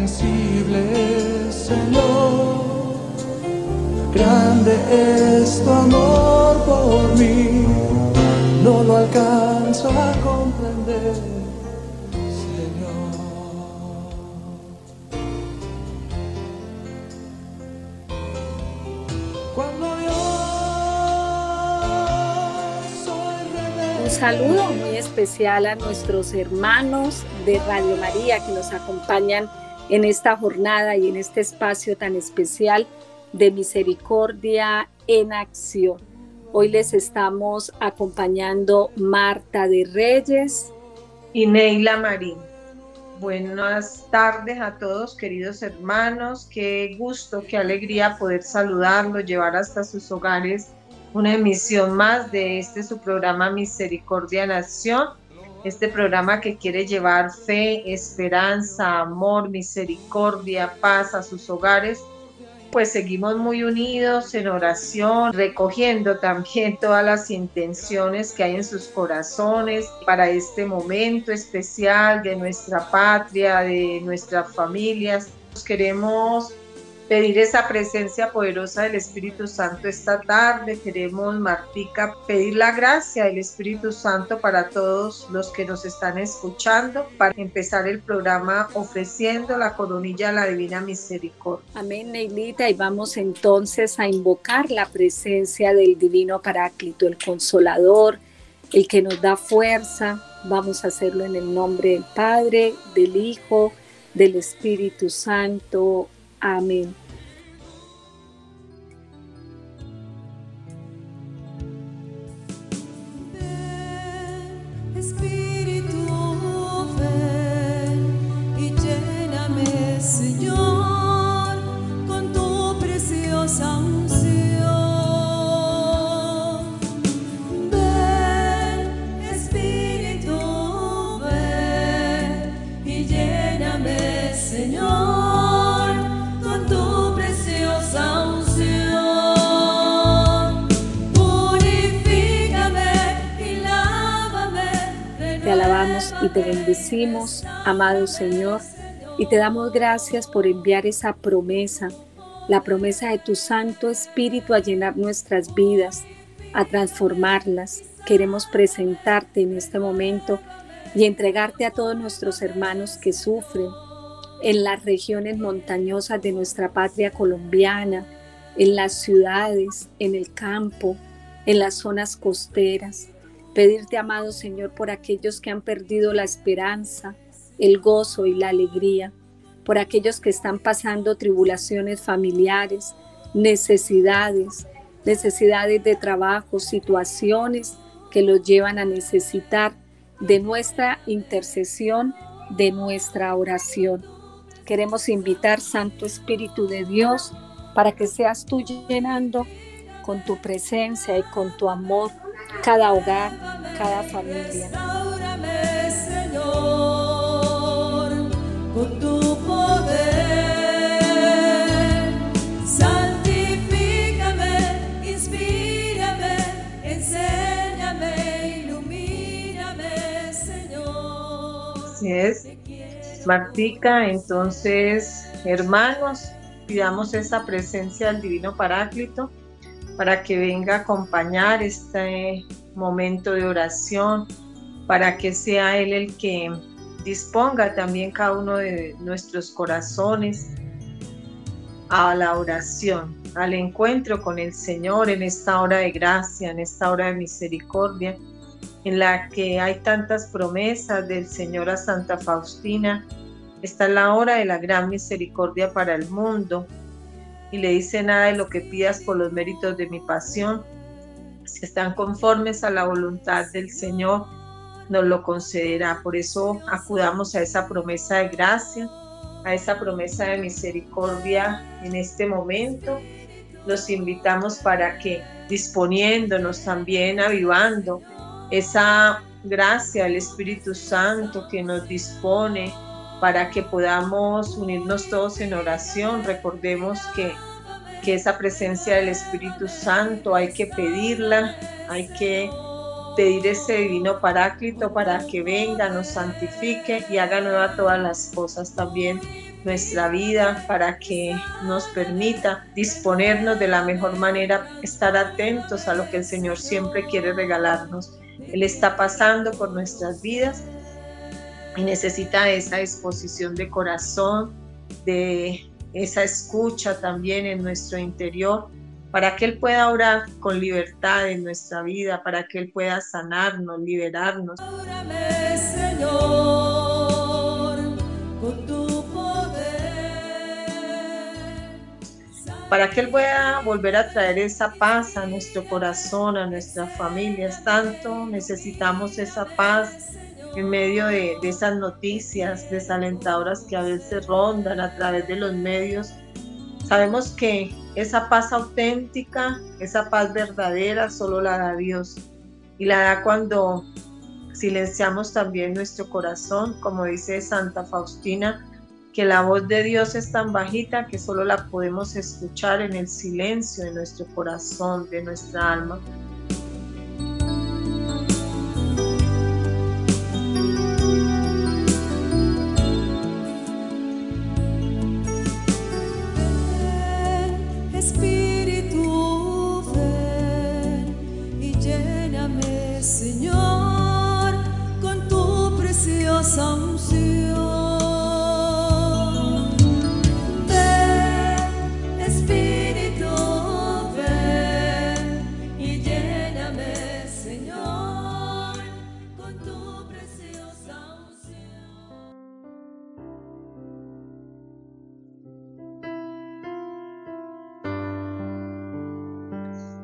incomprensible, Señor. Grande es tu amor por mí, no lo alcanzo a comprender, Señor. Cuando yo soy Un saludo muy especial a nuestros hermanos de Radio María que nos acompañan en esta jornada y en este espacio tan especial de misericordia en acción. Hoy les estamos acompañando Marta de Reyes y Neila Marín. Buenas tardes a todos, queridos hermanos. Qué gusto, qué alegría poder saludarlos, llevar hasta sus hogares una emisión más de este su programa Misericordia en Acción. Este programa que quiere llevar fe, esperanza, amor, misericordia, paz a sus hogares pues seguimos muy unidos en oración, recogiendo también todas las intenciones que hay en sus corazones para este momento especial de nuestra patria, de nuestras familias. Queremos pedir esa presencia poderosa del Espíritu Santo esta tarde. Queremos, Martica, pedir la gracia del Espíritu Santo para todos los que nos están escuchando, para empezar el programa ofreciendo la coronilla a la Divina Misericordia. Amén, Neilita, y vamos entonces a invocar la presencia del Divino Paráclito, el Consolador, el que nos da fuerza. Vamos a hacerlo en el nombre del Padre, del Hijo, del Espíritu Santo. Amén. Bendecimos, amado Señor, y te damos gracias por enviar esa promesa, la promesa de tu Santo Espíritu a llenar nuestras vidas, a transformarlas. Queremos presentarte en este momento y entregarte a todos nuestros hermanos que sufren en las regiones montañosas de nuestra patria colombiana, en las ciudades, en el campo, en las zonas costeras. Pedirte, amado Señor, por aquellos que han perdido la esperanza, el gozo y la alegría, por aquellos que están pasando tribulaciones familiares, necesidades, necesidades de trabajo, situaciones que los llevan a necesitar de nuestra intercesión, de nuestra oración. Queremos invitar, Santo Espíritu de Dios, para que seas tú llenando con tu presencia y con tu amor cada hogar, cada familia. Señor, con tu poder. Santifícame, inspírame, enséñame, ilumíname, Señor. Así es. Martica, entonces, hermanos, pidamos esa presencia del Divino Paráclito para que venga a acompañar este momento de oración, para que sea Él el que disponga también cada uno de nuestros corazones a la oración, al encuentro con el Señor en esta hora de gracia, en esta hora de misericordia, en la que hay tantas promesas del Señor a Santa Faustina. Esta es la hora de la gran misericordia para el mundo. Y le dice nada de lo que pidas por los méritos de mi pasión. Si están conformes a la voluntad del Señor, nos lo concederá. Por eso acudamos a esa promesa de gracia, a esa promesa de misericordia en este momento. Los invitamos para que disponiéndonos también, avivando esa gracia del Espíritu Santo que nos dispone para que podamos unirnos todos en oración. Recordemos que, que esa presencia del Espíritu Santo hay que pedirla, hay que pedir ese divino paráclito para que venga, nos santifique y haga nueva todas las cosas. También nuestra vida, para que nos permita disponernos de la mejor manera, estar atentos a lo que el Señor siempre quiere regalarnos. Él está pasando por nuestras vidas y necesita esa disposición de corazón, de esa escucha también en nuestro interior, para que Él pueda orar con libertad en nuestra vida, para que Él pueda sanarnos, liberarnos. para que Él pueda volver a traer esa paz a nuestro corazón, a nuestras familias. Tanto necesitamos esa paz en medio de, esas noticias desalentadoras que a veces rondan a través de los medios. Sabemos que esa paz auténtica, esa paz verdadera, solo la da Dios. Y la da cuando silenciamos también nuestro corazón, como dice Santa Faustina, que la voz de Dios es tan bajita que solo la podemos escuchar en el silencio de nuestro corazón, de nuestra alma.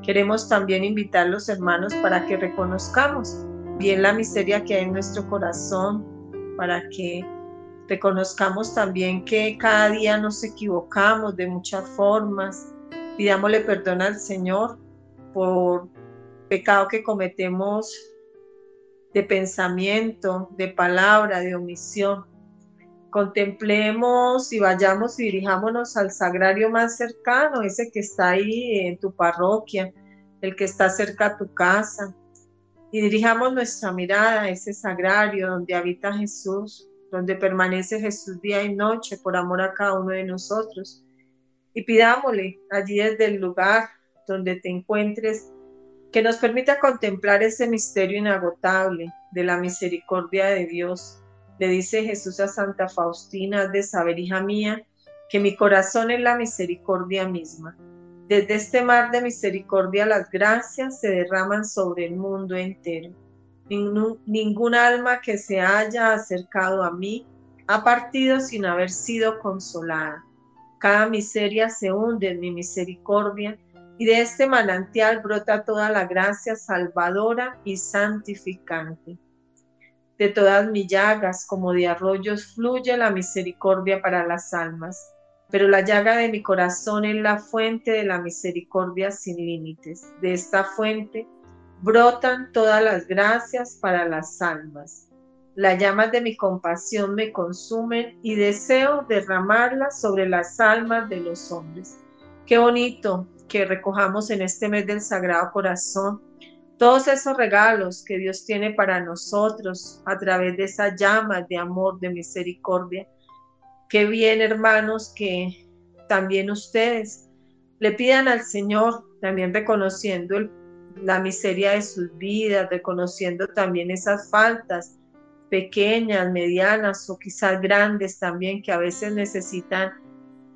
Queremos también invitar a los hermanos para que reconozcamos bien la miseria que hay en nuestro corazón, para que reconozcamos también que cada día nos equivocamos de muchas formas. Pidámosle perdón al Señor por pecado que cometemos de pensamiento, de palabra, de omisión. Contemplemos y vayamos y dirijámonos al sagrario más cercano, ese que está ahí en tu parroquia, el que está cerca a tu casa. Y dirijamos nuestra mirada a ese sagrario donde habita Jesús, donde permanece Jesús día y noche por amor a cada uno de nosotros. Y pidámosle allí desde el lugar donde te encuentres que nos permita contemplar ese misterio inagotable de la misericordia de Dios. Le dice Jesús a Santa Faustina, de saber, hija mía, que mi corazón es la misericordia misma. Desde este mar de misericordia las gracias se derraman sobre el mundo entero. Ningún, alma que se haya acercado a mí ha partido sin haber sido consolada. Cada miseria se hunde en mi misericordia y de este manantial brota toda la gracia salvadora y santificante. De todas mis llagas, como de arroyos, fluye la misericordia para las almas, pero la llaga de mi corazón es la fuente de la misericordia sin límites. De esta fuente brotan todas las gracias para las almas. Las llamas de mi compasión me consumen y deseo derramarlas sobre las almas de los hombres. Qué bonito que recojamos en este mes del Sagrado Corazón todos esos regalos que Dios tiene para nosotros a través de esas llamas de amor, de misericordia. Qué bien, hermanos, que también ustedes le pidan al Señor, también reconociendo la miseria de sus vidas, reconociendo también esas faltas pequeñas, medianas o quizás grandes también que a veces necesitan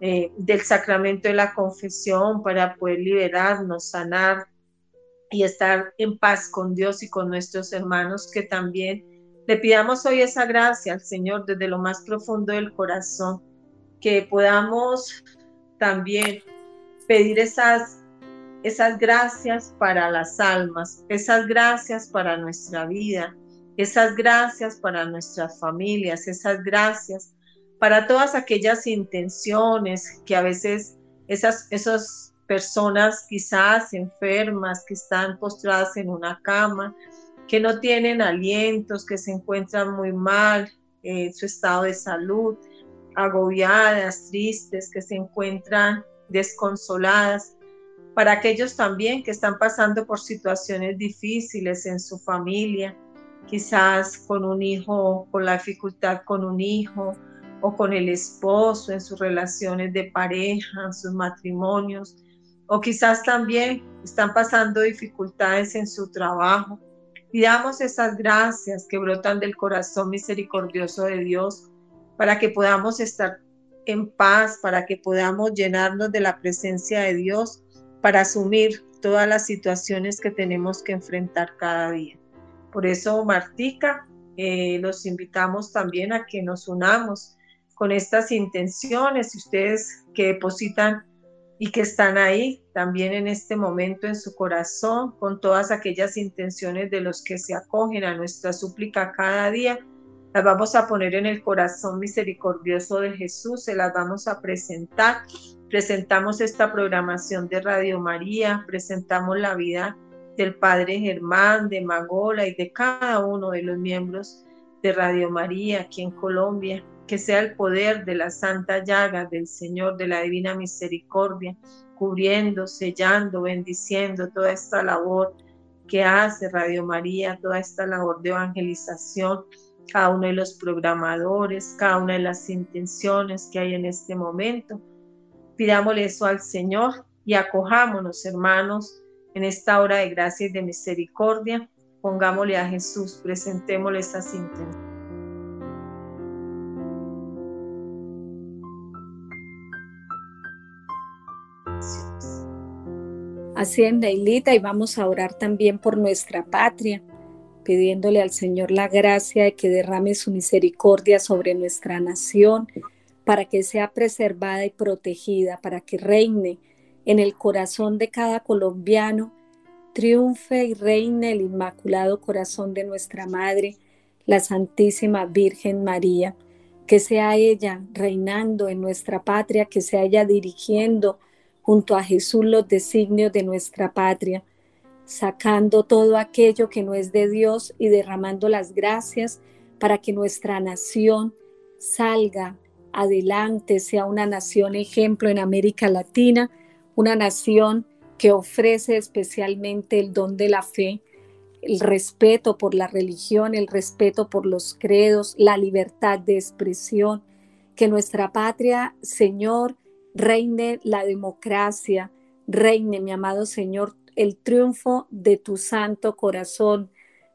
eh, del sacramento de la confesión para poder liberarnos, sanar y estar en paz con Dios y con nuestros hermanos, que también le pidamos hoy esa gracia al Señor desde lo más profundo del corazón, que podamos también pedir esas, esas gracias para las almas, esas gracias para nuestra vida, esas gracias para nuestras familias, esas gracias para todas aquellas intenciones que a veces esas, esos personas quizás enfermas que están postradas en una cama, que no tienen alientos, que se encuentran muy mal en su estado de salud, agobiadas, tristes, que se encuentran desconsoladas, para aquellos también que están pasando por situaciones difíciles en su familia, quizás con un hijo, con la dificultad con un hijo, o con el esposo, en sus relaciones de pareja, en sus matrimonios, o quizás también están pasando dificultades en su trabajo. Pidamos esas gracias que brotan del corazón misericordioso de Dios para que podamos estar en paz, para que podamos llenarnos de la presencia de Dios, para asumir todas las situaciones que tenemos que enfrentar cada día. Por eso, Martica, eh, los invitamos también a que nos unamos con estas intenciones, ustedes que depositan y que están ahí también en este momento en su corazón, con todas aquellas intenciones de los que se acogen a nuestra súplica cada día, las vamos a poner en el corazón misericordioso de Jesús, se las vamos a presentar. Presentamos esta programación de Radio María, presentamos la vida del Padre Germán, de Magola y de cada uno de los miembros de Radio María aquí en Colombia. Que sea el poder de la santa llaga del Señor, de la divina misericordia, cubriendo, sellando, bendiciendo toda esta labor que hace Radio María, toda esta labor de evangelización cada uno de los programadores, cada una de las intenciones que hay en este momento. Pidámosle eso al Señor y acojámonos, hermanos, en esta hora de gracia y de misericordia. Pongámosle a Jesús, presentémosle estas intenciones. Así en Neilita y vamos a orar también por nuestra patria pidiéndole al Señor la gracia de que derrame su misericordia sobre nuestra nación, para que sea preservada y protegida, para que reine en el corazón de cada colombiano, triunfe y reine el inmaculado corazón de nuestra Madre, la Santísima Virgen María, que sea ella reinando en nuestra patria, que sea ella dirigiendo junto a Jesús los designios de nuestra patria, sacando todo aquello que no es de Dios y derramando las gracias para que nuestra nación salga adelante, sea una nación ejemplo en América Latina, una nación que ofrece especialmente el don de la fe, el respeto por la religión, el respeto por los credos, la libertad de expresión, que nuestra patria, Señor, reine la democracia, reine, mi amado Señor, el triunfo de tu santo corazón,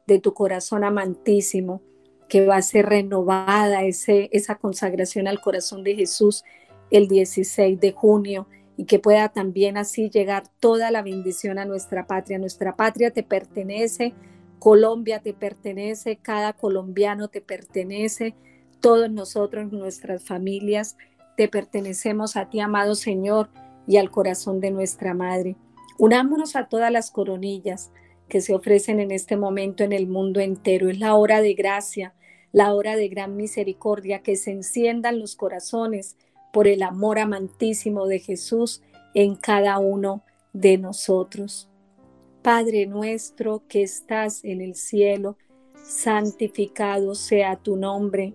de tu corazón amantísimo, que va a ser renovada ese, esa consagración al corazón de Jesús el 16 de junio y que pueda también así llegar toda la bendición a nuestra patria. Nuestra patria te pertenece, Colombia te pertenece, cada colombiano te pertenece, todos nosotros, nuestras familias, te pertenecemos a ti, amado Señor, y al corazón de nuestra Madre. Unámonos a todas las coronillas que se ofrecen en este momento en el mundo entero. Es la hora de gracia, la hora de gran misericordia, que se enciendan los corazones por el amor amantísimo de Jesús en cada uno de nosotros. Padre nuestro que estás en el cielo, santificado sea tu nombre,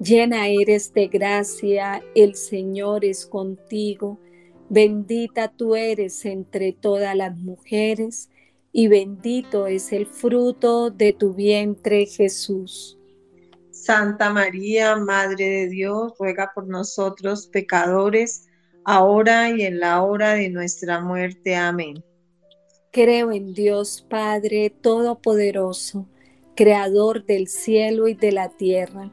llena eres de gracia, el Señor es contigo Bendita tú eres entre todas las mujeres, y bendito es el fruto de tu vientre, Jesús. Santa María, Madre de Dios, ruega por nosotros pecadores, ahora y en la hora de nuestra muerte. Amén. Creo en Dios Padre Todopoderoso, Creador del cielo y de la tierra.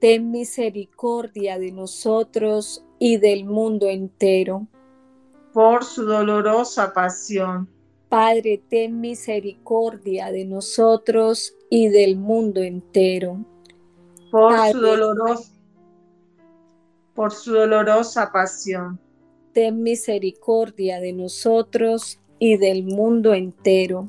Ten misericordia de nosotros y del mundo entero. por su dolorosa pasión, Padre, ten misericordia de nosotros y del mundo entero. por Padre. su dolorosa, por su dolorosa pasión, Ten misericordia de nosotros y del mundo entero.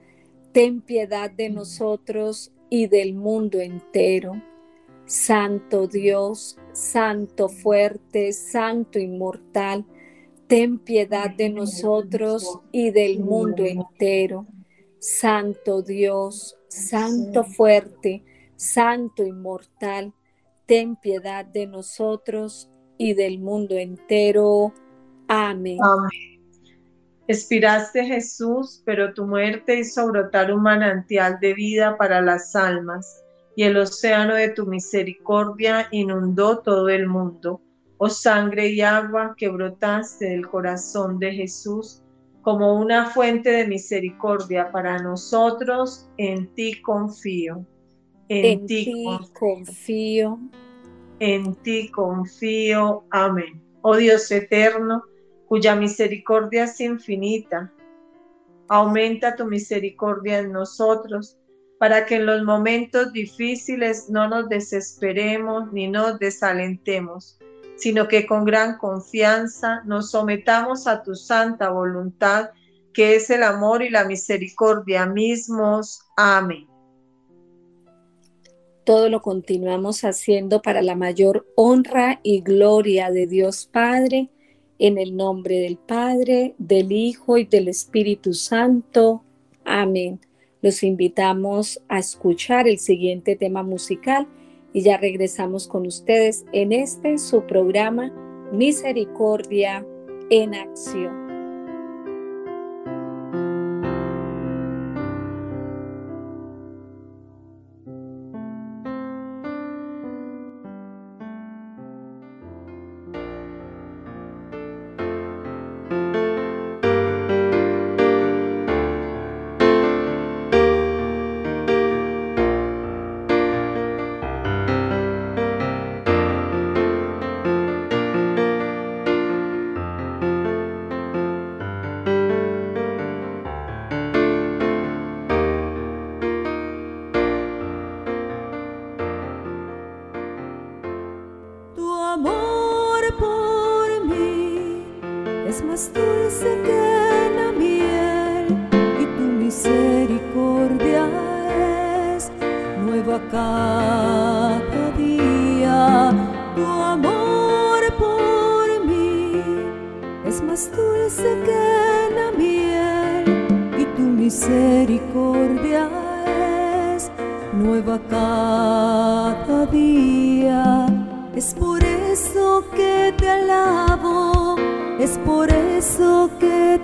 ten piedad de nosotros y del mundo entero. Santo Dios, Santo fuerte, Santo inmortal, ten piedad de nosotros y del mundo entero. Santo Dios, Santo fuerte, Santo inmortal, ten piedad de nosotros y del mundo entero. Amén. Amén. Expiraste Jesús, pero tu muerte hizo brotar un manantial de vida para las almas, y el océano de tu misericordia inundó todo el mundo. Oh sangre y agua que brotaste del corazón de Jesús, como una fuente de misericordia para nosotros, en ti confío. En, ti, confío. En ti confío. Amén. Oh Dios eterno, cuya misericordia es infinita, aumenta tu misericordia en nosotros para que en los momentos difíciles no nos desesperemos ni nos desalentemos, sino que con gran confianza nos sometamos a tu santa voluntad, que es el amor y la misericordia mismos. Amén. Todo lo continuamos haciendo para la mayor honra y gloria de Dios Padre, en el nombre del Padre, del Hijo y del Espíritu Santo. Amén. Los invitamos a escuchar el siguiente tema musical y ya regresamos con ustedes en este su programa Misericordia en Acción.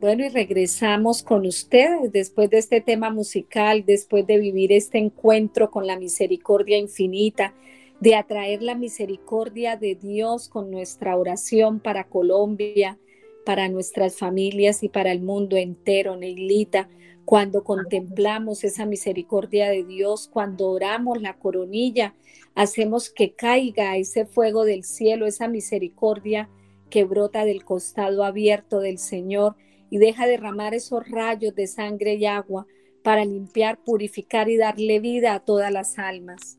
Bueno, y regresamos con ustedes después de este tema musical, después de vivir este encuentro con la misericordia infinita, de atraer la misericordia de Dios con nuestra oración para Colombia, para nuestras familias y para el mundo entero, Neilita. Cuando contemplamos esa misericordia de Dios, cuando oramos la coronilla, hacemos que caiga ese fuego del cielo, esa misericordia que brota del costado abierto del Señor y deja derramar esos rayos de sangre y agua para limpiar, purificar y darle vida a todas las almas.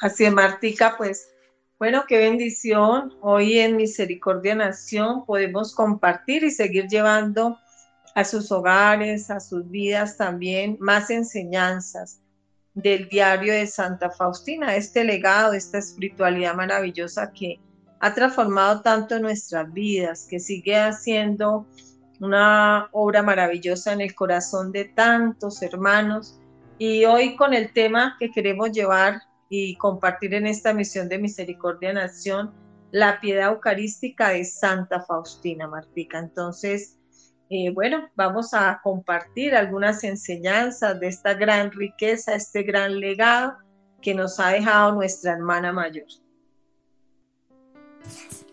Así es, Martica, pues bueno, qué bendición. Hoy en Misericordia Nación podemos compartir y seguir llevando a sus hogares, a sus vidas también más enseñanzas del diario de Santa Faustina, este legado, esta espiritualidad maravillosa que ha transformado tanto nuestras vidas, que sigue haciendo una obra maravillosa en el corazón de tantos hermanos. Y hoy con el tema que queremos llevar y compartir en esta misión de Misericordia Nación, la piedad eucarística de Santa Faustina Martica. Entonces, eh, bueno, vamos a compartir algunas enseñanzas de esta gran riqueza, este gran legado que nos ha dejado nuestra hermana mayor.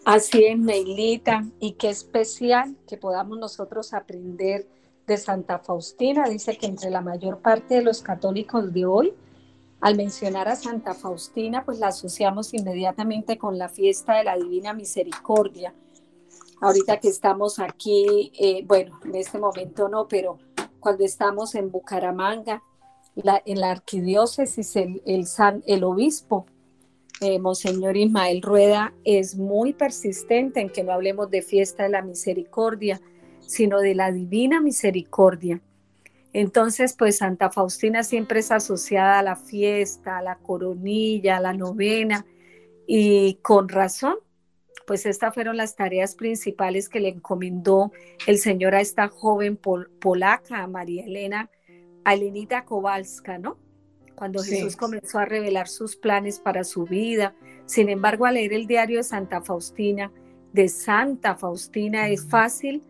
Así es, Neilita, y qué especial que podamos nosotros aprender de Santa Faustina. Dice que entre la mayor parte de los católicos de hoy, al mencionar a Santa Faustina, pues la asociamos inmediatamente con la fiesta de la Divina Misericordia. Ahorita que estamos aquí, eh, bueno, en este momento no, pero cuando estamos en Bucaramanga, en la arquidiócesis, el obispo eh, Monseñor Ismael Rueda es muy persistente en que no hablemos de fiesta de la misericordia, sino de la divina misericordia. Entonces, pues Santa Faustina siempre es asociada a la fiesta, a la coronilla, a la novena, y con razón, pues estas fueron las tareas principales que le encomendó el Señor a esta joven polaca, a María Elena, a Elenita Kowalska, ¿no? Cuando Jesús comenzó a revelar sus planes para su vida. Sin embargo, al leer el diario de Santa Faustina, de Santa Faustina, es fácil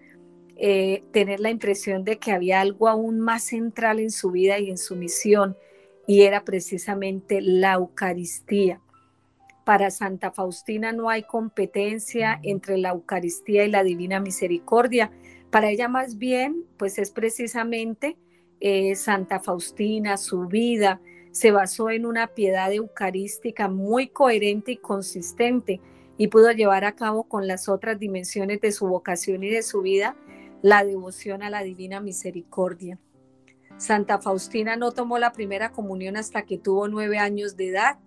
eh, tener la impresión de que había algo aún más central en su vida y en su misión, y era precisamente la Eucaristía. Para Santa Faustina no hay competencia entre la Eucaristía y la Divina Misericordia. Para ella más bien, pues es precisamente eh, Santa Faustina, su vida se basó en una piedad eucarística muy coherente y consistente y pudo llevar a cabo con las otras dimensiones de su vocación y de su vida la devoción a la Divina Misericordia. Santa Faustina no tomó la primera comunión hasta que tuvo nueve años de edad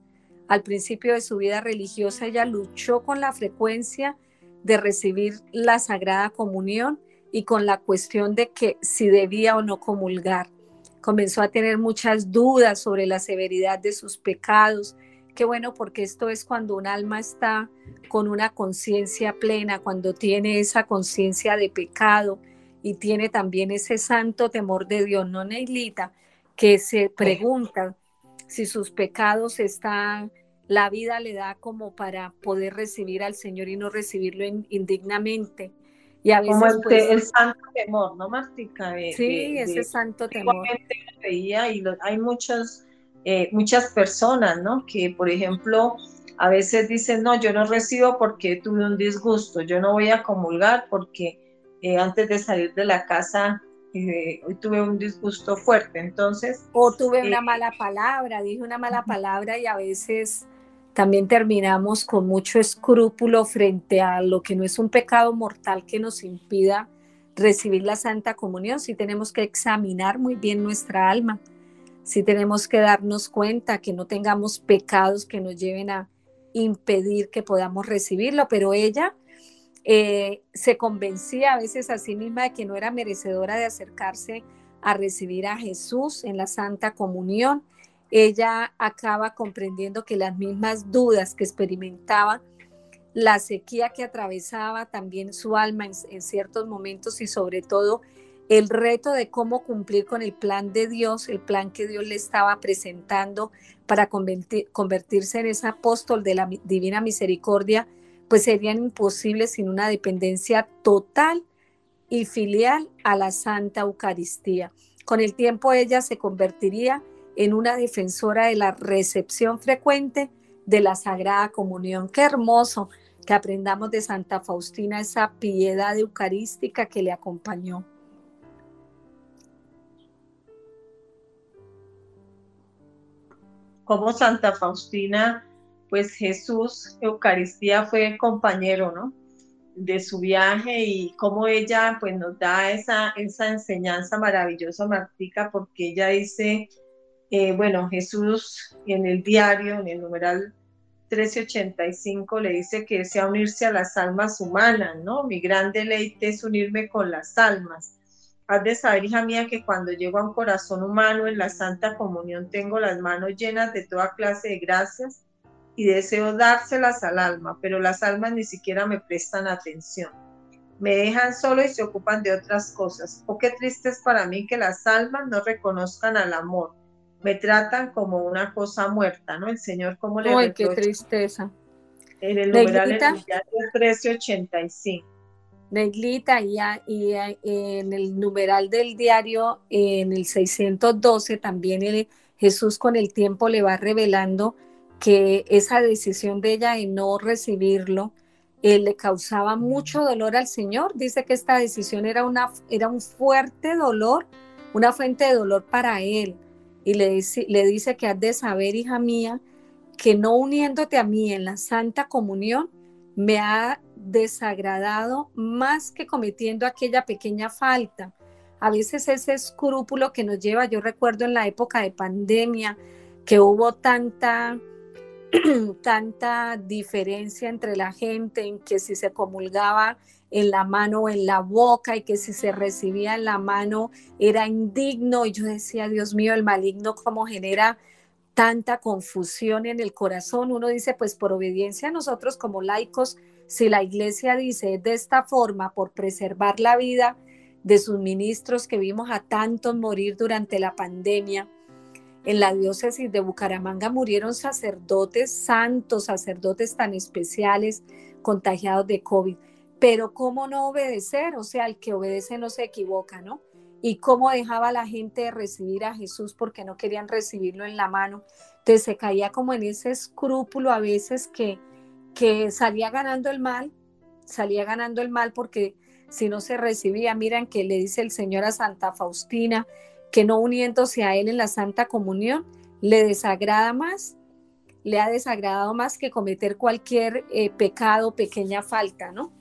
al principio de su vida religiosa, ella luchó con la frecuencia de recibir la Sagrada Comunión y con la cuestión de que si debía o no comulgar. Comenzó a tener muchas dudas sobre la severidad de sus pecados. Qué bueno, porque esto es cuando un alma está con una conciencia plena, cuando tiene esa conciencia de pecado y tiene también ese santo temor de Dios, no Neilita, que se pregunta si sus pecados están, la vida le da como para poder recibir al Señor y no recibirlo indignamente. Y a veces, como el, pues, el, santo temor, ¿no, Martica? sí, ese santo temor. Veía y lo, hay muchas, eh, muchas personas, ¿no? Que, por ejemplo, a veces dicen, no, yo no recibo porque tuve un disgusto, yo no voy a comulgar porque eh, antes de salir de la casa hoy tuve un disgusto fuerte, entonces... O tuve una eh, mala palabra, dije una mala palabra y a veces también terminamos con mucho escrúpulo frente a lo que no es un pecado mortal que nos impida recibir la Santa Comunión, si tenemos que examinar muy bien nuestra alma, si tenemos que darnos cuenta que no tengamos pecados que nos lleven a impedir que podamos recibirlo, pero ella eh, se convencía a veces a sí misma de que no era merecedora de acercarse a recibir a Jesús en la Santa Comunión. Ella acaba comprendiendo que las mismas dudas que experimentaba, la sequía que atravesaba también su alma en, ciertos momentos y sobre todo el reto de cómo cumplir con el plan de Dios, el plan que Dios le estaba presentando para convertirse en ese apóstol de la divina misericordia, pues serían imposibles sin una dependencia total y filial a la Santa Eucaristía. Con el tiempo ella se convertiría en una defensora de la recepción frecuente de la Sagrada Comunión. Qué hermoso que aprendamos de Santa Faustina esa piedad eucarística que le acompañó. Como Santa Faustina pues Jesús, Eucaristía fue compañero, ¿no? De su viaje y cómo ella pues nos da esa, esa enseñanza maravillosa, Martica, porque ella dice, eh, bueno, Jesús en el diario, en el numeral 1385, le dice que desea unirse a las almas humanas, ¿no? Mi gran deleite es unirme con las almas. Has de saber, hija mía, que cuando llego a un corazón humano en la Santa Comunión tengo las manos llenas de toda clase de gracias y deseo dárselas al alma, pero las almas ni siquiera me prestan atención. Me dejan solo y se ocupan de otras cosas. Oh, qué triste es para mí que las almas no reconozcan al amor. Me tratan como una cosa muerta, ¿no? El Señor, ¿cómo le Ay, qué tristeza. En el numeral en el 1385. Neglita, y, y en el numeral del diario, en el 612, también Jesús con el tiempo le va revelando que esa decisión de ella de no recibirlo eh, le causaba mucho dolor al Señor. Dice que esta decisión era, una, era un fuerte dolor, una fuente de dolor para él. Y le dice, le dice que has de saber, hija mía, que no uniéndote a mí en la Santa Comunión me ha desagradado más que cometiendo aquella pequeña falta. A veces ese escrúpulo que nos lleva, yo recuerdo en la época de pandemia que hubo tanta tanta diferencia entre la gente en que si se comulgaba en la mano o en la boca y que si se recibía en la mano era indigno. Y yo decía, Dios mío, el maligno cómo genera tanta confusión en el corazón. Uno dice, pues por obediencia a nosotros como laicos, si la iglesia dice de esta forma, por preservar la vida de sus ministros que vimos a tantos morir durante la pandemia, en la diócesis de Bucaramanga murieron sacerdotes santos, sacerdotes tan especiales contagiados de COVID. Pero ¿cómo no obedecer? O sea, el que obedece no se equivoca, ¿no? Y cómo dejaba la gente de recibir a Jesús porque no querían recibirlo en la mano. Entonces se caía como en ese escrúpulo a veces que, que salía ganando el mal, salía ganando el mal porque si no se recibía, miran que le dice el Señor a Santa Faustina, que no uniéndose a Él en la Santa Comunión le desagrada más, le ha desagradado más que cometer cualquier eh, pecado, pequeña falta, ¿no?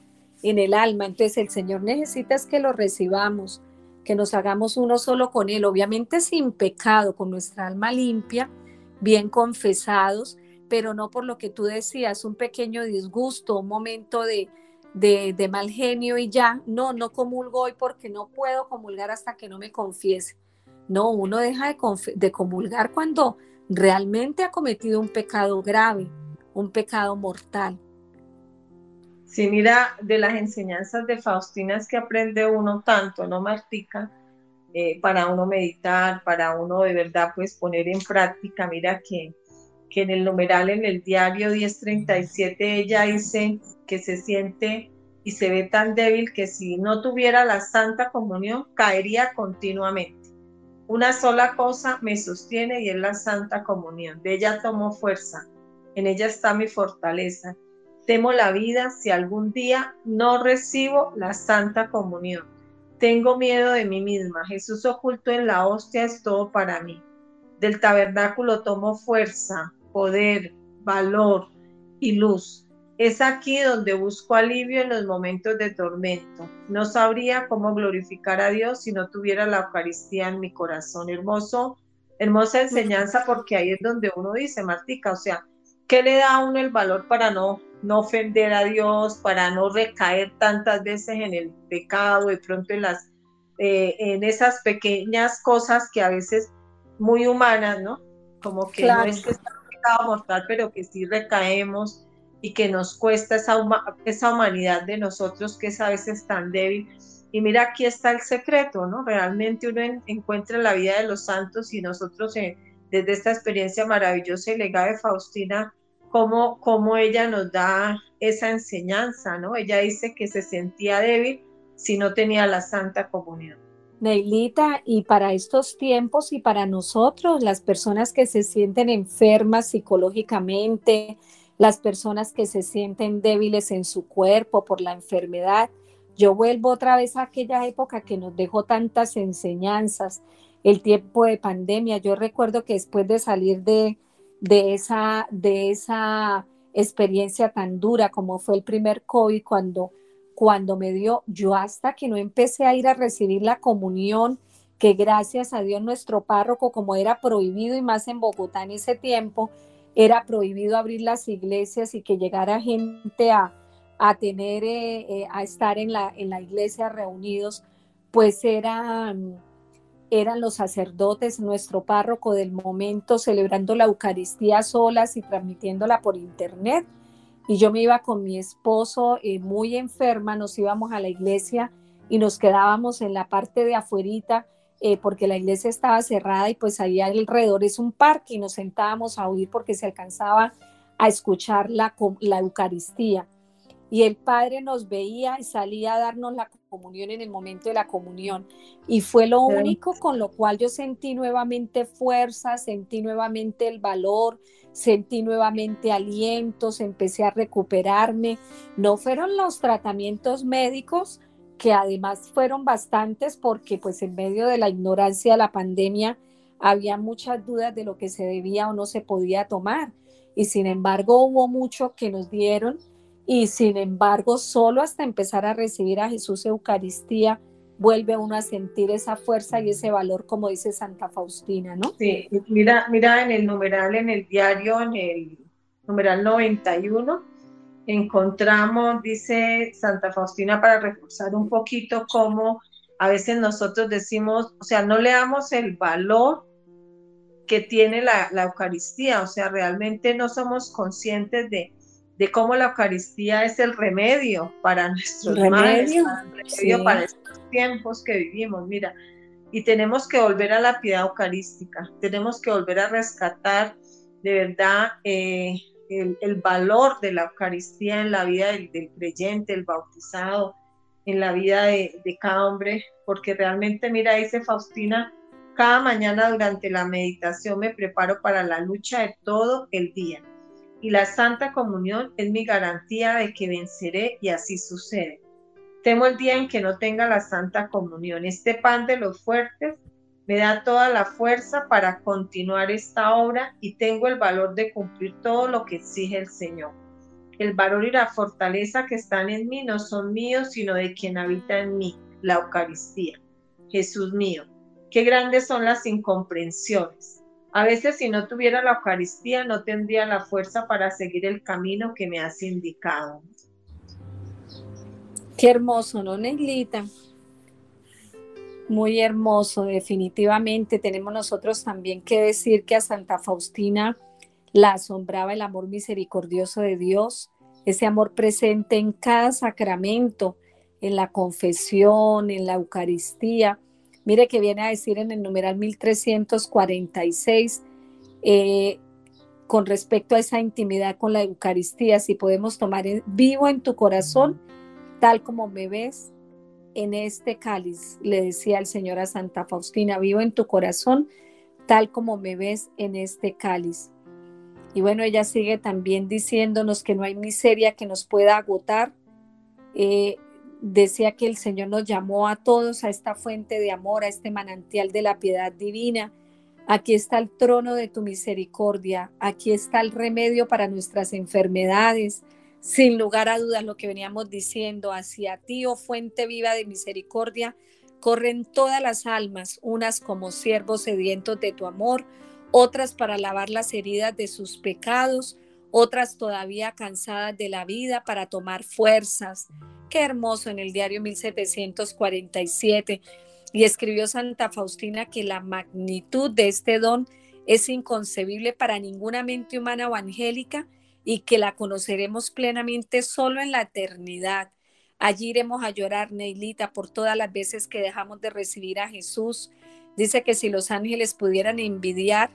En el alma. Entonces el Señor necesita es que lo recibamos, que nos hagamos uno solo con Él, obviamente sin pecado, con nuestra alma limpia, bien confesados, pero no por lo que tú decías, un pequeño disgusto, un momento de, de, de mal genio y ya, no, no comulgo hoy porque no puedo comulgar hasta que no me confiese. No, uno deja de, de comulgar cuando realmente ha cometido un pecado grave, un pecado mortal. Sí, mira, de las enseñanzas de Faustina es que aprende uno tanto, ¿no, Martica? Eh, para uno meditar, para uno de verdad pues poner en práctica. Mira que, que en el numeral, en el diario 1037, ella dice que se siente y se ve tan débil que si no tuviera la Santa Comunión caería continuamente. Una sola cosa me sostiene y es la Santa Comunión. De ella tomo fuerza. En ella está mi fortaleza. Temo la vida si algún día no recibo la Santa Comunión. Tengo miedo de mí misma. Jesús oculto en la hostia es todo para mí. Del tabernáculo tomo fuerza, poder, valor y luz. Es aquí donde busco alivio en los momentos de tormento. No sabría cómo glorificar a Dios si no tuviera la Eucaristía en mi corazón. Hermoso, hermosa enseñanza porque ahí es donde uno dice, Martica, o sea, ¿qué le da a uno el valor para no, no ofender a Dios, para no recaer tantas veces en el pecado, de pronto en las, eh, en esas pequeñas cosas que a veces muy humanas, ¿no? Como que no es que está pecado mortal, pero que sí recaemos y que nos cuesta esa, esa humanidad de nosotros que es a veces tan débil. Y mira, aquí está el secreto, ¿no? Realmente uno encuentra la vida de los santos y nosotros eh, desde esta experiencia maravillosa y legada de Faustina, cómo, cómo ella nos da esa enseñanza, ¿no? Ella dice que se sentía débil si no tenía la Santa Comunión. Neilita, y para estos tiempos y para nosotros, las personas que se sienten enfermas psicológicamente, las personas que se sienten débiles en su cuerpo por la enfermedad. Yo vuelvo otra vez a aquella época que nos dejó tantas enseñanzas, el tiempo de pandemia. Yo recuerdo que después de salir de, de, esa, de esa experiencia tan dura como fue el primer COVID, cuando, cuando me dio, yo hasta que no empecé a ir a recibir la comunión, que gracias a Dios nuestro párroco, como era prohibido y más en Bogotá en ese tiempo, era prohibido abrir las iglesias y que llegara gente a, tener, eh, eh, a estar en la, en la iglesia reunidos, pues eran, eran los sacerdotes, nuestro párroco del momento, celebrando la Eucaristía solas y transmitiéndola por internet. Y yo me iba con mi esposo eh, muy enferma, nos íbamos a la iglesia y nos quedábamos en la parte de afuerita eh, porque la iglesia estaba cerrada y pues ahí alrededor es un parque y nos sentábamos a oír porque se alcanzaba a escuchar la, la Eucaristía. Y el Padre nos veía y salía a darnos la comunión en el momento de la comunión. Y fue lo único con lo cual yo sentí nuevamente fuerza, sentí nuevamente el valor, sentí nuevamente alientos, empecé a recuperarme. No fueron los tratamientos médicos, que además fueron bastantes porque pues en medio de la ignorancia de la pandemia había muchas dudas de lo que se debía o no se podía tomar. Y sin embargo hubo mucho que nos dieron y sin embargo solo hasta empezar a recibir a Jesús Eucaristía vuelve uno a sentir esa fuerza y ese valor, como dice Santa Faustina, ¿no? Sí, mira, mira en el numeral, en el diario, en el numeral 91, encontramos, dice Santa Faustina, para reforzar un poquito cómo a veces nosotros decimos, o sea, no le damos el valor que tiene la, la Eucaristía, o sea, realmente no somos conscientes de, de cómo la Eucaristía es el remedio para nuestros Remedio, males, para, el remedio sí. para estos tiempos que vivimos. Mira, y tenemos que volver a la piedad eucarística, tenemos que volver a rescatar de verdad eh, el, valor de la Eucaristía en la vida del, del creyente, el bautizado, en la vida de, de cada hombre, porque realmente, mira, dice Faustina, cada mañana durante la meditación me preparo para la lucha de todo el día. Y la Santa Comunión es mi garantía de que venceré y así sucede. Temo el día en que no tenga la Santa Comunión. Este pan de los fuertes me da toda la fuerza para continuar esta obra y tengo el valor de cumplir todo lo que exige el Señor. El valor y la fortaleza que están en mí no son míos, sino de quien habita en mí, la Eucaristía. Jesús mío, qué grandes son las incomprensiones. A veces si no tuviera la Eucaristía no tendría la fuerza para seguir el camino que me has indicado. Qué hermoso, ¿no, Neglita? Muy hermoso, definitivamente. Tenemos nosotros también que decir que a Santa Faustina la asombraba el amor misericordioso de Dios, ese amor presente en cada sacramento, en la confesión, en la Eucaristía. Mire que viene a decir en el numeral 1346, eh, con respecto a esa intimidad con la Eucaristía, si podemos tomar vivo en tu corazón, tal como me ves en este cáliz, le decía el Señor a Santa Faustina, vivo en tu corazón, tal como me ves en este cáliz. Y bueno, ella sigue también diciéndonos que no hay miseria que nos pueda agotar. Eh, decía que el Señor nos llamó a todos a esta fuente de amor, a este manantial de la piedad divina. Aquí está el trono de tu misericordia, aquí está el remedio para nuestras enfermedades. Sin lugar a dudas, lo que veníamos diciendo, hacia ti, oh fuente viva de misericordia, corren todas las almas, unas como siervos sedientos de tu amor, otras para lavar las heridas de sus pecados, otras todavía cansadas de la vida para tomar fuerzas. Qué hermoso en el diario 1747. Y escribió Santa Faustina que la magnitud de este don es inconcebible para ninguna mente humana o angélica y que la conoceremos plenamente solo en la eternidad. Allí iremos a llorar, Neilita, por todas las veces que dejamos de recibir a Jesús. Dice que si los ángeles pudieran envidiar,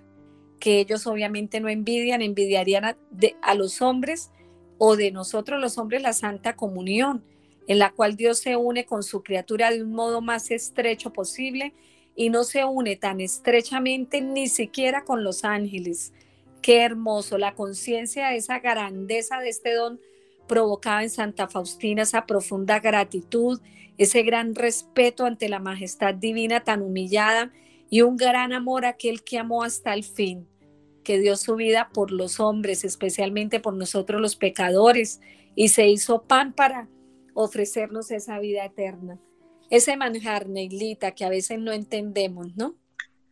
que ellos obviamente no envidian, envidiarían a, los hombres o de nosotros los hombres la Santa Comunión, en la cual Dios se une con su criatura de un modo más estrecho posible y no se une tan estrechamente ni siquiera con los ángeles. Qué hermoso, la conciencia de esa grandeza de este don provocaba en Santa Faustina esa profunda gratitud, ese gran respeto ante la majestad divina tan humillada y un gran amor a aquel que amó hasta el fin, que dio su vida por los hombres, especialmente por nosotros los pecadores, y se hizo pan para ofrecernos esa vida eterna. Ese manjar, Neilita, que a veces no entendemos, ¿no?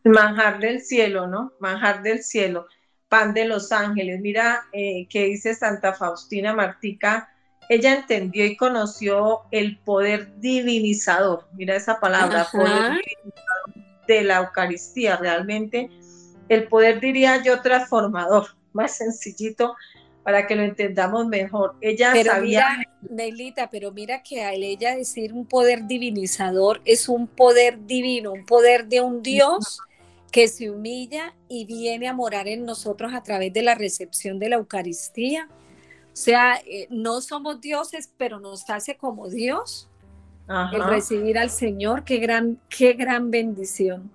Manjar del cielo, ¿no? Manjar del cielo, pan de los ángeles. Mira eh, que dice Santa Faustina Martica, ella entendió y conoció el poder divinizador. Mira esa palabra, Ajá. poder divinizador de la Eucaristía. Realmente el poder, diría yo, transformador, más sencillito para que lo entendamos mejor. Ella Pero sabía... mira, Neilita, pero mira que al ella decir un poder divinizador es un poder divino, un poder de un Dios que se humilla y viene a morar en nosotros a través de la recepción de la Eucaristía. O sea, eh, no somos dioses, pero nos hace como Dios Ajá. el recibir al Señor. Qué gran, qué gran bendición.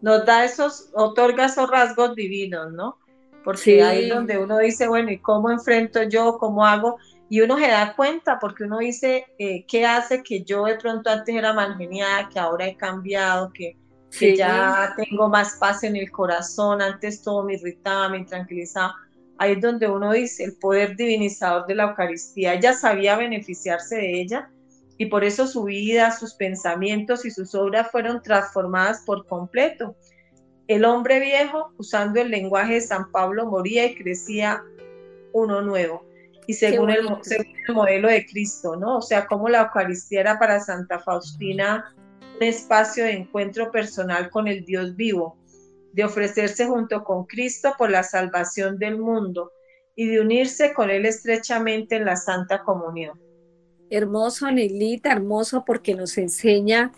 nos da esos, otorga esos rasgos divinos, ¿no? Porque Sí. ahí es donde uno dice, bueno, ¿y cómo enfrento yo? ¿Cómo hago? Y uno se da cuenta, porque uno dice, eh, ¿qué hace que yo de pronto antes era mal genial, que ahora he cambiado, que, que Sí. ya tengo más paz en el corazón, antes todo me irritaba, me tranquilizaba. Ahí es donde uno dice, el poder divinizador de la Eucaristía. Ella sabía beneficiarse de ella y por eso su vida, sus pensamientos y sus obras fueron transformadas por completo. El hombre viejo, usando el lenguaje de San Pablo, moría y crecía uno nuevo. Y según el, según el modelo de Cristo, ¿no? O sea, como la Eucaristía era para Santa Faustina espacio de encuentro personal con el Dios vivo, de ofrecerse junto con Cristo por la salvación del mundo y de unirse con Él estrechamente en la Santa Comunión. Hermoso, Anelita, hermoso porque nos enseña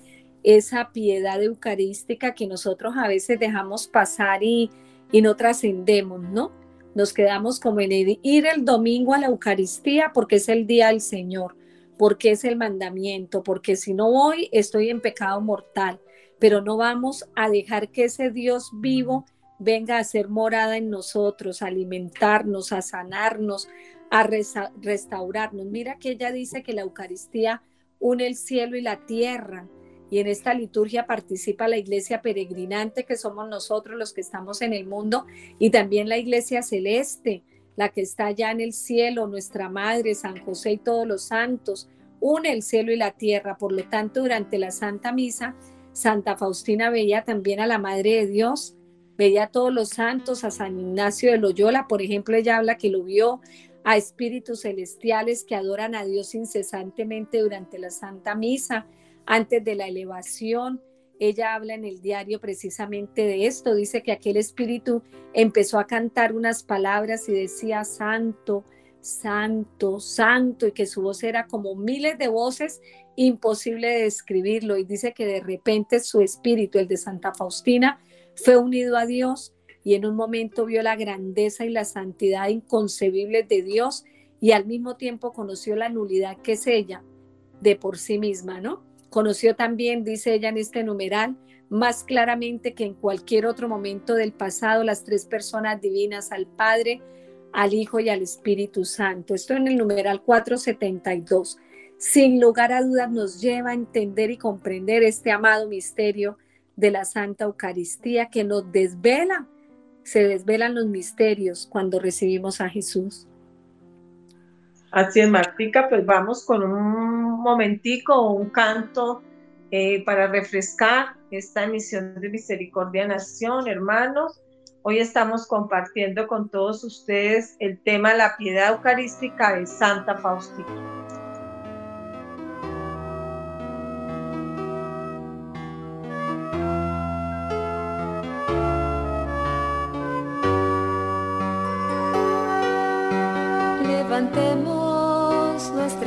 esa piedad eucarística que nosotros a veces dejamos pasar y, y no trascendemos, ¿no? Nos quedamos como en ir el domingo a la Eucaristía porque es el día del Señor, porque es el mandamiento, porque si no voy estoy en pecado mortal, pero no vamos a dejar que ese Dios vivo venga a ser morada en nosotros, a alimentarnos, a sanarnos, a restaurarnos. Mira que ella dice que la Eucaristía une el cielo y la tierra. Y en esta liturgia participa la iglesia peregrinante, que somos nosotros los que estamos en el mundo, y también la iglesia celeste, la que está allá en el cielo, nuestra Madre, San José y todos los santos. Une el cielo y la tierra. Por lo tanto, durante la Santa Misa, Santa Faustina veía también a la Madre de Dios, veía a todos los santos, a San Ignacio de Loyola, por ejemplo, ella habla que lo vio a espíritus celestiales que adoran a Dios incesantemente durante la Santa Misa, antes de la elevación. Ella habla en el diario precisamente de esto, dice que aquel espíritu empezó a cantar unas palabras y decía, Santo, Santo, Santo, y que su voz era como miles de voces, imposible de describirlo, y dice que de repente su espíritu, el de Santa Faustina, fue unido a Dios y en un momento vio la grandeza y la santidad inconcebibles de Dios y al mismo tiempo conoció la nulidad que es ella de por sí misma, ¿no? Conoció también, dice ella en este numeral, más claramente que en cualquier otro momento del pasado las tres personas divinas, al Padre, al Hijo y al Espíritu Santo. Esto en el numeral 472. Sin lugar a dudas nos lleva a entender y comprender este amado misterio de la Santa Eucaristía que nos desvela, se desvelan los misterios cuando recibimos a Jesús. Así es, Martica, pues vamos con un momentico, un canto eh, para refrescar esta emisión de Misericordia Nación, hermanos. Hoy estamos compartiendo con todos ustedes el tema la piedad eucarística de Santa Faustina.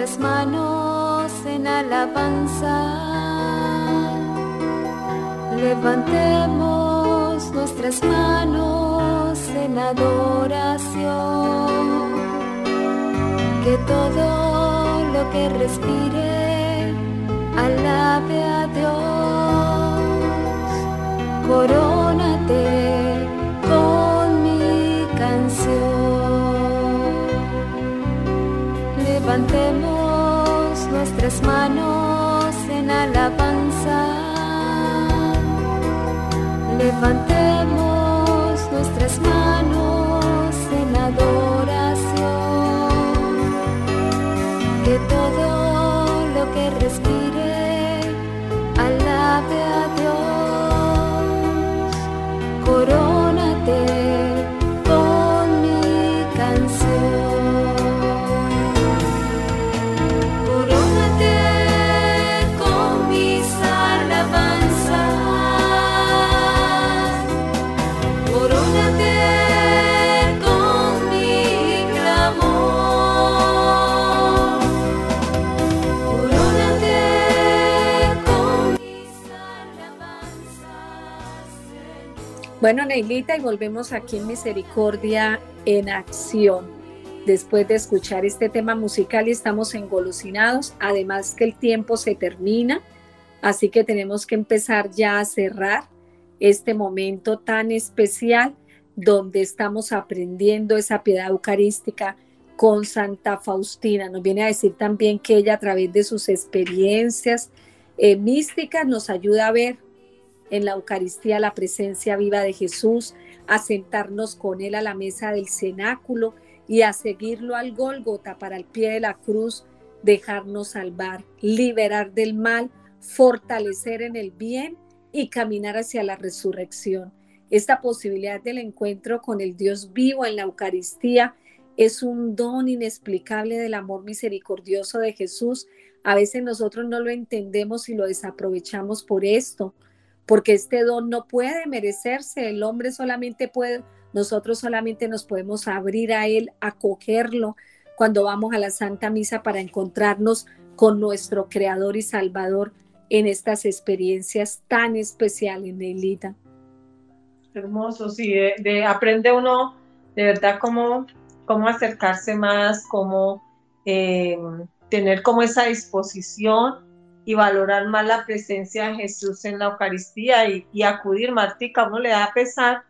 Nuestras manos en alabanza. Levantemos nuestras manos en adoración. Que todo lo que respire alabe a Dios. Corónate nuestras manos en alabanza. Levantemos nuestras manos Bueno, Neilita, y volvemos aquí en Misericordia en Acción. Después de escuchar este tema musical estamos engolosinados, además que el tiempo se termina, así que tenemos que empezar ya a cerrar este momento tan especial donde estamos aprendiendo esa piedad eucarística con Santa Faustina. Nos viene a decir también que ella a través de sus experiencias eh, místicas nos ayuda a ver en la Eucaristía la presencia viva de Jesús, a sentarnos con Él a la mesa del cenáculo y a seguirlo al Gólgota para el pie de la cruz, dejarnos salvar, liberar del mal, fortalecer en el bien y caminar hacia la resurrección. Esta posibilidad del encuentro con el Dios vivo en la Eucaristía es un don inexplicable del amor misericordioso de Jesús. A veces nosotros no lo entendemos y lo desaprovechamos por esto, porque este don no puede merecerse, el hombre solamente puede, nosotros solamente nos podemos abrir a él, acogerlo cuando vamos a la Santa Misa para encontrarnos con nuestro Creador y Salvador en estas experiencias tan especiales, Neilita. Hermoso, sí, de, de aprende uno de verdad cómo cómo acercarse más, cómo eh, tener como esa disposición y valorar más la presencia de Jesús en la Eucaristía y, acudir, Martica, uno le da pesar.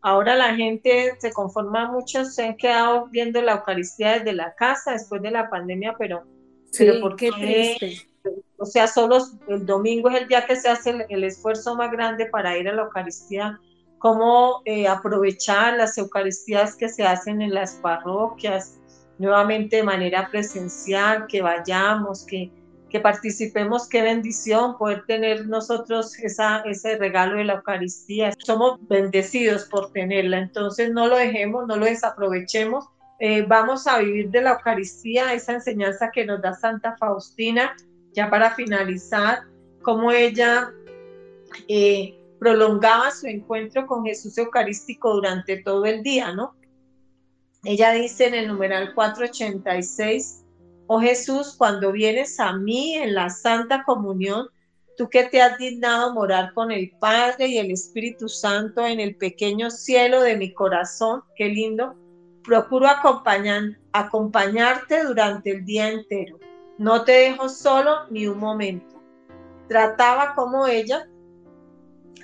Ahora la gente se conforma, muchos se han quedado viendo la Eucaristía desde la casa después de la pandemia, pero, sí, ¿por qué? Triste. O sea, solo el domingo es el día que se hace el, el esfuerzo más grande para ir a la Eucaristía cómo eh, aprovechar las Eucaristías que se hacen en las parroquias, nuevamente de manera presencial, que vayamos, que, que participemos, qué bendición poder tener nosotros ese regalo de la Eucaristía. Somos bendecidos por tenerla, entonces no lo dejemos, no lo desaprovechemos. Eh, vamos a vivir de la Eucaristía, esa enseñanza que nos da Santa Faustina, ya para finalizar, cómo ella... Eh, prolongaba su encuentro con Jesús Eucarístico durante todo el día, ¿no? Ella dice en el numeral 486, oh Jesús, cuando vienes a mí en la Santa Comunión, tú que te has dignado morar con el Padre y el Espíritu Santo en el pequeño cielo de mi corazón, qué lindo, procuro acompañar, acompañarte durante el día entero. No te dejo solo ni un momento. Trataba como ella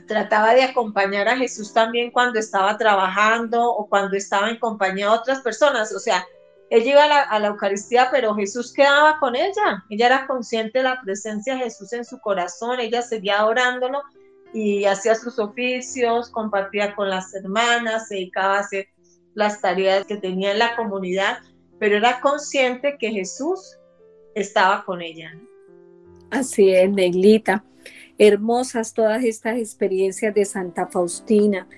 trataba de acompañar a Jesús también cuando estaba trabajando o cuando estaba en compañía de otras personas. O sea, ella iba a la, Eucaristía, pero Jesús quedaba con ella. Ella era consciente de la presencia de Jesús en su corazón, ella seguía orándolo y hacía sus oficios, compartía con las hermanas, se dedicaba a hacer las tareas que tenía en la comunidad, pero era consciente que Jesús estaba con ella. Así es, Neglita. Hermosas todas estas experiencias de Santa Faustina.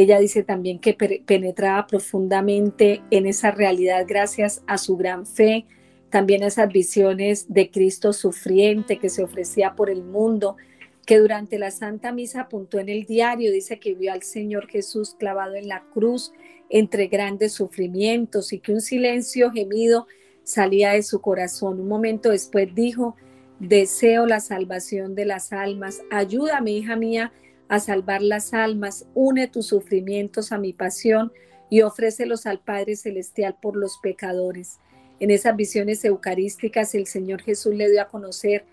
Ella dice también que penetraba profundamente en esa realidad gracias a su gran fe, también esas visiones de Cristo sufriente que se ofrecía por el mundo, que durante la Santa Misa apuntó en el diario, dice que vio al Señor Jesús clavado en la cruz entre grandes sufrimientos y que un silencio gemido salía de su corazón. Un momento después dijo, Deseo la salvación de las almas. Ayúdame, hija mía, a salvar las almas. Une tus sufrimientos a mi pasión y ofrécelos al Padre Celestial por los pecadores. En esas visiones eucarísticas el Señor Jesús le dio a conocer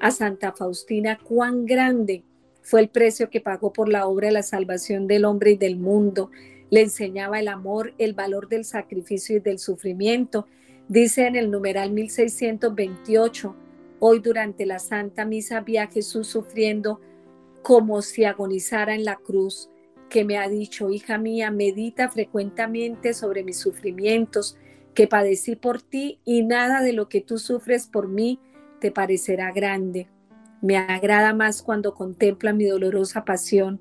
a Santa Faustina cuán grande fue el precio que pagó por la obra de la salvación del hombre y del mundo. Le enseñaba el amor, el valor del sacrificio y del sufrimiento. Dice en el numeral 1628, Hoy durante la Santa Misa vi a Jesús sufriendo como si agonizara en la cruz, que me ha dicho, hija mía, medita frecuentemente sobre mis sufrimientos que padecí por ti y nada de lo que tú sufres por mí te parecerá grande. Me agrada más cuando contempla mi dolorosa pasión.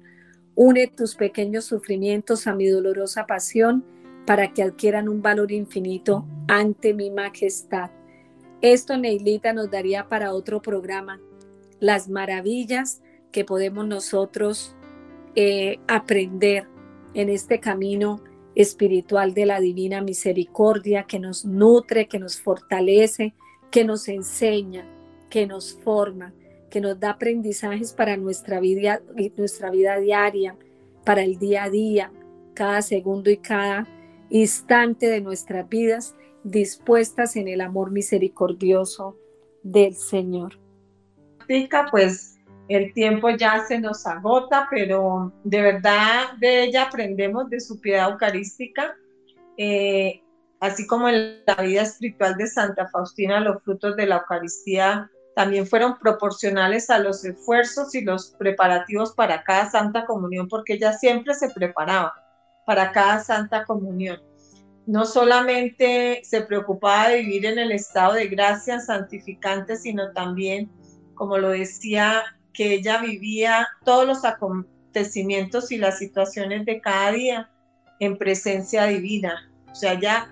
Une tus pequeños sufrimientos a mi dolorosa pasión para que adquieran un valor infinito ante mi majestad. Esto, Neilita, nos daría para otro programa las maravillas que podemos nosotros eh, aprender en este camino espiritual de la divina misericordia que nos nutre, que nos fortalece, que nos enseña, que nos forma, que nos da aprendizajes para nuestra vida, nuestra vida diaria, para el día a día, cada segundo y cada instante de nuestras vidas dispuestas en el amor misericordioso del Señor. Pues el tiempo ya se nos agota, pero de verdad de ella aprendemos de su piedad eucarística, eh, así como en la vida espiritual de Santa Faustina, los frutos de la Eucaristía también fueron proporcionales a los esfuerzos y los preparativos para cada Santa Comunión, porque ella siempre se preparaba para cada Santa Comunión. No solamente se preocupaba de vivir en el estado de gracia santificante, sino también, como lo decía, que ella vivía todos los acontecimientos y las situaciones de cada día en presencia divina. O sea, ya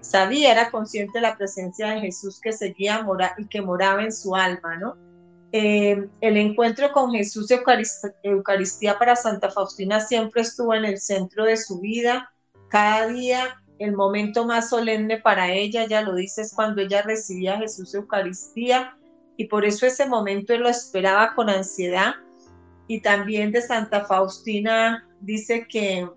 sabía, era consciente de la presencia de Jesús que seguía mora y que moraba en su alma, ¿no? Eh, el encuentro con Jesús de Eucaristía, para Santa Faustina siempre estuvo en el centro de su vida. Cada día el momento más solemne para ella, ya lo dice, es cuando ella recibía a Jesús Eucaristía y por eso ese momento él lo esperaba con ansiedad. Y también de Santa Faustina dice que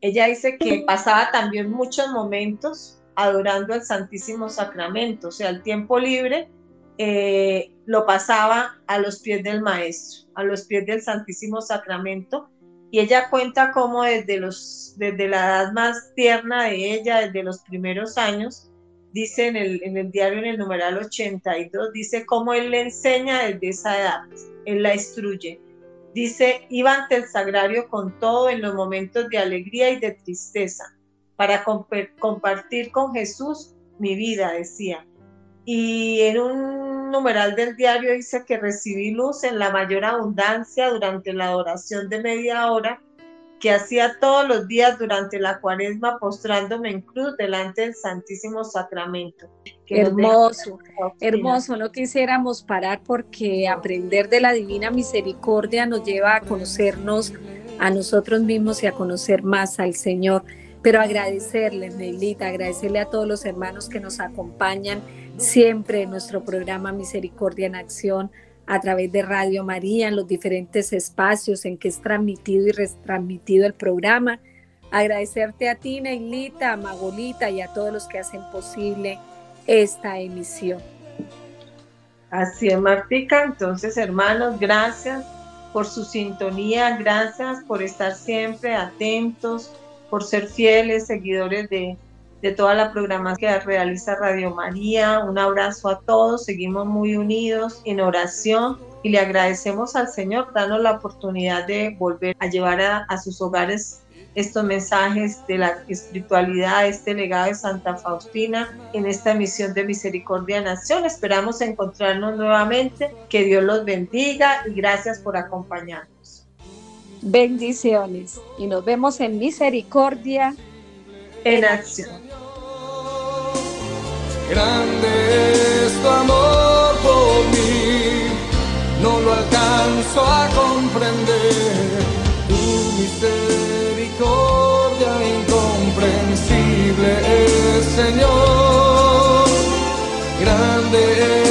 ella dice que pasaba también muchos momentos adorando al Santísimo Sacramento, o sea, el tiempo libre eh, lo pasaba a los pies del Maestro, a los pies del Santísimo Sacramento. Y ella cuenta cómo desde, los, desde la edad más tierna de ella, desde los primeros años, dice en el, en el diario en el numeral 82, dice cómo él le enseña desde esa edad, él la instruye. Dice, iba ante el sagrario con todo en los momentos de alegría y de tristeza, para compartir con Jesús mi vida, decía. Y en un numeral del diario dice que recibí luz en la mayor abundancia durante la oración de media hora que hacía todos los días durante la cuaresma postrándome en cruz delante del Santísimo Sacramento. Hermoso, hermoso, no quisiéramos parar porque aprender de la divina misericordia nos lleva a conocernos a nosotros mismos y a conocer más al Señor. Pero agradecerle, Neilita, agradecerle a todos los hermanos que nos acompañan siempre en nuestro programa Misericordia en Acción a través de Radio María, en los diferentes espacios en que es transmitido y retransmitido el programa. Agradecerte a ti, Neilita, a Magolita y a todos los que hacen posible esta emisión. Así es, Martica. Entonces, hermanos, gracias por su sintonía, gracias por estar siempre atentos, por ser fieles seguidores de, de toda la programación que realiza Radio María. Un abrazo a todos, seguimos muy unidos en oración y le agradecemos al Señor darnos la oportunidad de volver a llevar a, sus hogares estos mensajes de la espiritualidad, este legado de Santa Faustina en esta emisión de Misericordia Nación. Esperamos encontrarnos nuevamente. Que Dios los bendiga y gracias por acompañarnos. Bendiciones y nos vemos en Misericordia en acción. Grande es tu amor por mí, no lo alcanzo a comprender. Tu misericordia incomprensible es, Señor. Grande es